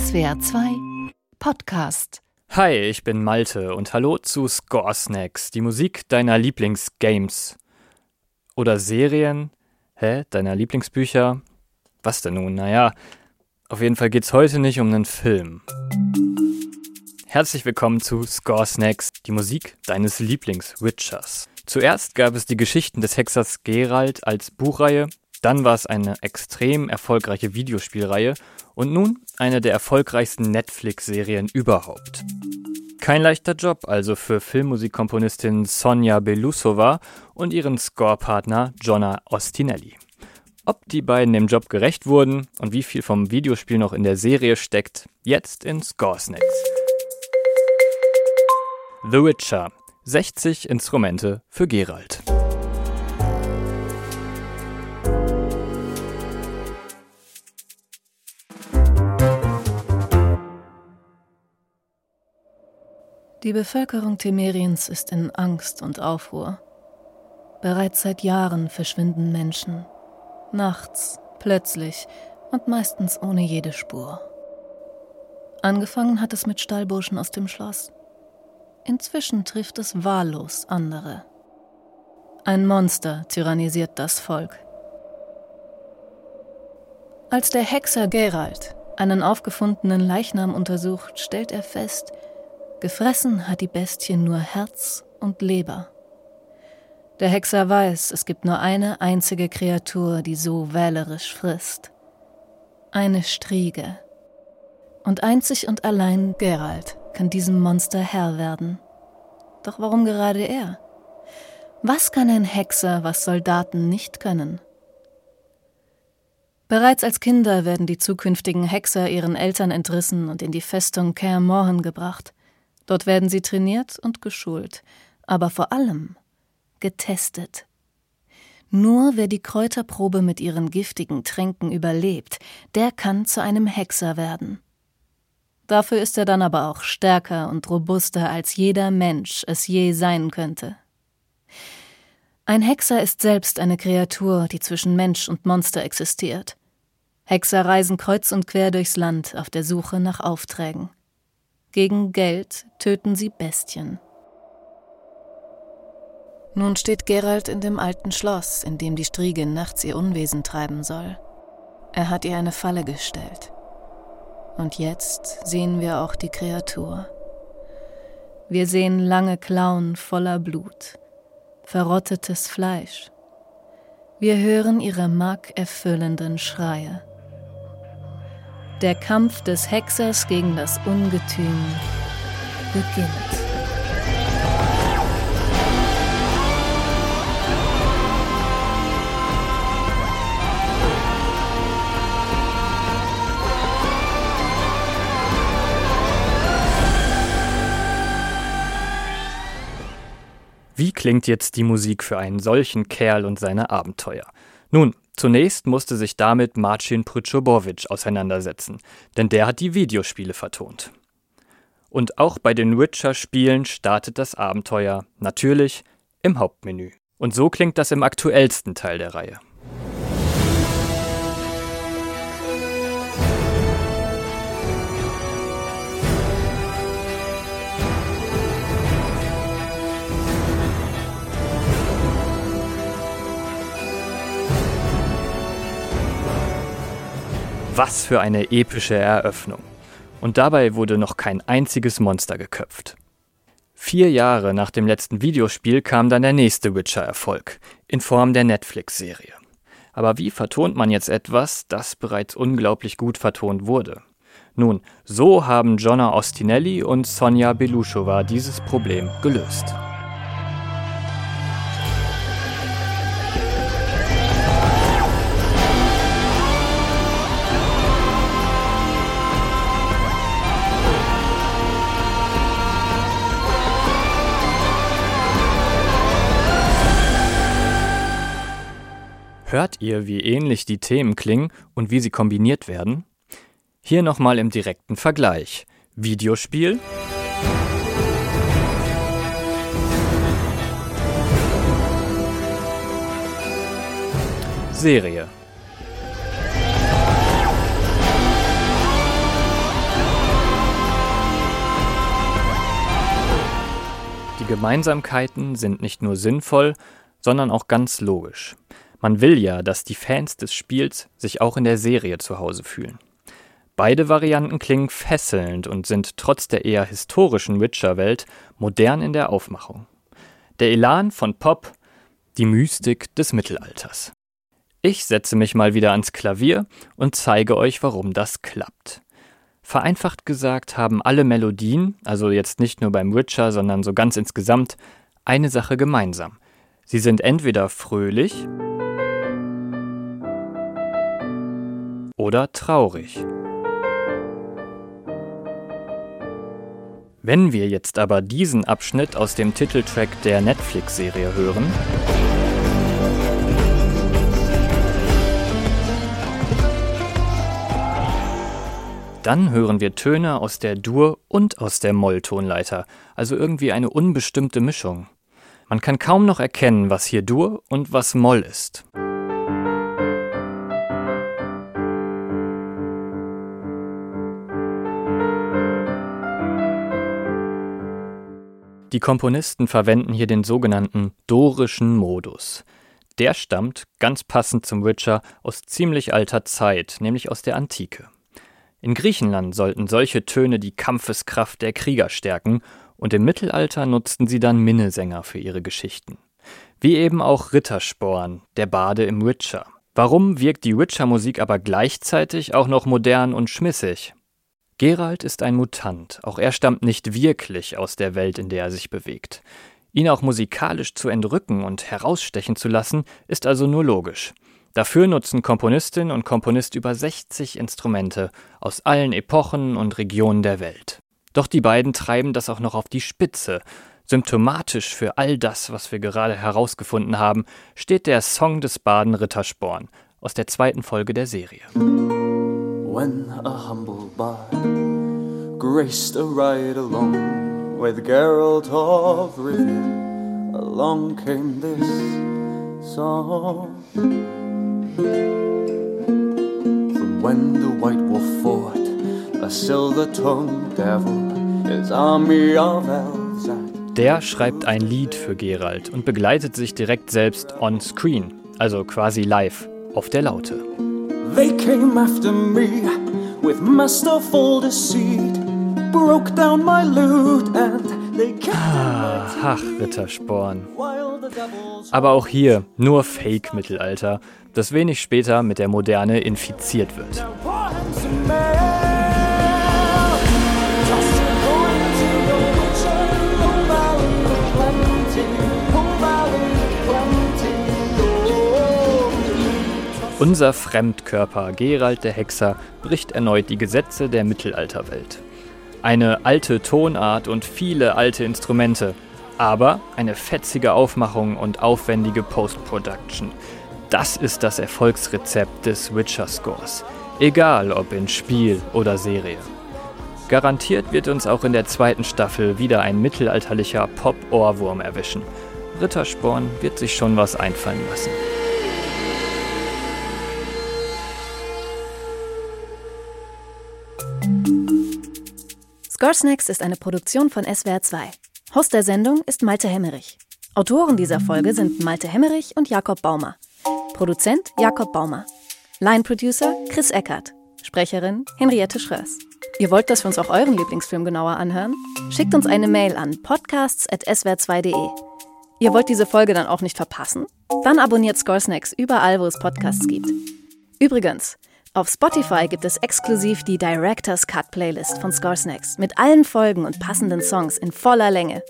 SWR 2 Podcast. Hi, ich bin Malte und hallo zu Score Snacks, die Musik deiner Lieblingsgames. Oder Serien? Hä? Deiner Lieblingsbücher? Was denn nun? Naja, auf jeden Fall geht's heute nicht um einen Film. Herzlich willkommen zu Score Snacks, die Musik deines Lieblings-Witchers. Zuerst gab es die Geschichten des Hexers Geralt als Buchreihe, dann war es eine extrem erfolgreiche Videospielreihe und nun eine der erfolgreichsten Netflix-Serien überhaupt. Kein leichter Job also für Filmmusikkomponistin Sonja Belusova und ihren Scorepartner Jonna Ostinelli. Ob die beiden dem Job gerecht wurden und wie viel vom Videospiel noch in der Serie steckt, jetzt in Score Snacks. The Witcher 60 Instrumente für Geralt. Die Bevölkerung Temeriens ist in Angst und Aufruhr. Bereits seit Jahren verschwinden Menschen. Nachts, plötzlich und meistens ohne jede Spur. Angefangen hat es mit Stallburschen aus dem Schloss. Inzwischen trifft es wahllos andere. Ein Monster tyrannisiert das Volk. Als der Hexer Gerald einen aufgefundenen Leichnam untersucht, stellt er fest, gefressen hat die Bestie nur Herz und Leber. Der Hexer weiß, es gibt nur eine einzige Kreatur, die so wählerisch frisst. Eine Striege. Und einzig und allein Gerald kann diesem Monster Herr werden. Doch warum gerade er? Was kann ein Hexer, was Soldaten nicht können? Bereits als Kinder werden die zukünftigen Hexer ihren Eltern entrissen und in die Festung Kaer Morhen gebracht. Dort werden sie trainiert und geschult, aber vor allem getestet. Nur wer die Kräuterprobe mit ihren giftigen Tränken überlebt, der kann zu einem Hexer werden. Dafür ist er dann aber auch stärker und robuster als jeder Mensch es je sein könnte. Ein Hexer ist selbst eine Kreatur, die zwischen Mensch und Monster existiert. Hexer reisen kreuz und quer durchs Land auf der Suche nach Aufträgen. Gegen Geld töten sie Bestien. Nun steht Gerald in dem alten Schloss, in dem die Striegin nachts ihr Unwesen treiben soll. Er hat ihr eine Falle gestellt. Und jetzt sehen wir auch die Kreatur. Wir sehen lange Klauen voller Blut, verrottetes Fleisch. Wir hören ihre markerfüllenden Schreie. Der Kampf des Hexers gegen das Ungetüm beginnt. Wie klingt jetzt die Musik für einen solchen Kerl und seine Abenteuer? Nun, zunächst musste sich damit Marcin Prytschobowitsch auseinandersetzen, denn der hat die Videospiele vertont. Und auch bei den Witcher-Spielen startet das Abenteuer natürlich im Hauptmenü. Und so klingt das im aktuellsten Teil der Reihe. Was für eine epische Eröffnung. Und dabei wurde noch kein einziges Monster geköpft. Vier Jahre nach dem letzten Videospiel kam dann der nächste Witcher-Erfolg, in Form der Netflix-Serie. Aber wie vertont man jetzt etwas, das bereits unglaublich gut vertont wurde? Nun, so haben Jonna Ostinelli und Sonja Belushova dieses Problem gelöst. Hört ihr, wie ähnlich die Themen klingen und wie sie kombiniert werden? Hier nochmal im direkten Vergleich. Videospiel. Serie. Die Gemeinsamkeiten sind nicht nur sinnvoll, sondern auch ganz logisch. Man will ja, dass die Fans des Spiels sich auch in der Serie zu Hause fühlen. Beide Varianten klingen fesselnd und sind trotz der eher historischen Witcher-Welt modern in der Aufmachung. Der Elan von Pop, die Mystik des Mittelalters. Ich setze mich mal wieder ans Klavier und zeige euch, warum das klappt. Vereinfacht gesagt haben alle Melodien, also jetzt nicht nur beim Witcher, sondern so ganz insgesamt, eine Sache gemeinsam. Sie sind entweder fröhlich oder traurig. Wenn wir jetzt aber diesen Abschnitt aus dem Titeltrack der Netflix-Serie hören, dann hören wir Töne aus der Dur- und aus der Moll-Tonleiter, also irgendwie eine unbestimmte Mischung. Man kann kaum noch erkennen, was hier Dur und was Moll ist. Die Komponisten verwenden hier den sogenannten dorischen Modus. Der stammt, ganz passend zum Witcher, aus ziemlich alter Zeit, nämlich aus der Antike. In Griechenland sollten solche Töne die Kampfeskraft der Krieger stärken, und im Mittelalter nutzten sie dann Minnesänger für ihre Geschichten. Wie eben auch Rittersporn, der Bade im Witcher. Warum wirkt die Witcher-Musik aber gleichzeitig auch noch modern und schmissig? Geralt ist ein Mutant, auch er stammt nicht wirklich aus der Welt, in der er sich bewegt. Ihn auch musikalisch zu entrücken und herausstechen zu lassen, ist also nur logisch. Dafür nutzen Komponistin und Komponist über 60 Instrumente aus allen Epochen und Regionen der Welt. Doch die beiden treiben das auch noch auf die Spitze. Symptomatisch für all das, was wir gerade herausgefunden haben, steht der Song des Baden Rittersporn aus der zweiten Folge der Serie. When a humble bard graced a ride along with Geralt of Rivia. Along came this song. From when the White Wolf fought a silver-tongued devil, his army of elves Der schreibt ein Lied für Geralt und begleitet sich direkt selbst on screen, also quasi live, auf der Laute. They came after me with masterful deceit, broke down my loot and they ah, Ach, Rittersporn. Aber auch hier nur Fake-Mittelalter, das wenig später mit der Moderne infiziert wird. Unser Fremdkörper Gerald der Hexer bricht erneut die Gesetze der Mittelalterwelt. Eine alte Tonart und viele alte Instrumente, aber eine fetzige Aufmachung und aufwendige Post-Production. Das ist das Erfolgsrezept des Witcher-Scores, egal ob in Spiel oder Serie. Garantiert wird uns auch in der zweiten Staffel wieder ein mittelalterlicher Pop-Ohrwurm erwischen. Rittersporn wird sich schon was einfallen lassen. Snacks ist eine Produktion von SWR 2. Host der Sendung ist Malte Hemmerich. Autoren dieser Folge sind Malte Hemmerich und Jakob Baumer. Produzent Jakob Baumer. Line Producer Chris Eckert. Sprecherin Henriette Schröers. Ihr wollt, dass wir uns auch euren Lieblingsfilm genauer anhören? Schickt uns eine Mail an podcasts.swr2.de. Ihr wollt diese Folge dann auch nicht verpassen? Dann abonniert Score überall, wo es Podcasts gibt. Übrigens, auf Spotify gibt es exklusiv die Director's Cut Playlist von Score Snacks mit allen Folgen und passenden Songs in voller Länge.